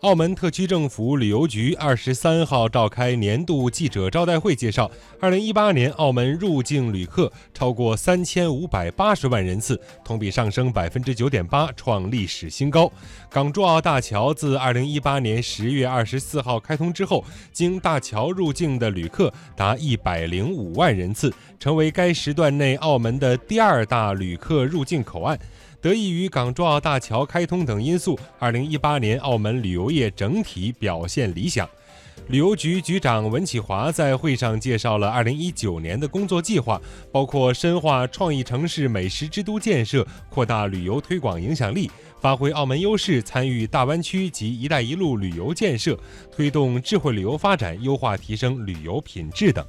澳门特区政府旅游局二十三号召开年度记者招待会，介绍，二零一八年澳门入境旅客超过三千五百八十万人次，同比上升百分之九点八，创历史新高。港珠澳大桥自二零一八年十月二十四号开通之后，经大桥入境的旅客达一百零五万人次，成为该时段内澳门的第二大旅客入境口岸。得益于港珠澳大桥开通等因素，二零一八年澳门旅游业整体表现理想。旅游局局长文启华在会上介绍了二零一九年的工作计划，包括深化创意城市美食之都建设，扩大旅游推广影响力，发挥澳门优势，参与大湾区及“一带一路”旅游建设，推动智慧旅游发展，优化提升旅游品质等。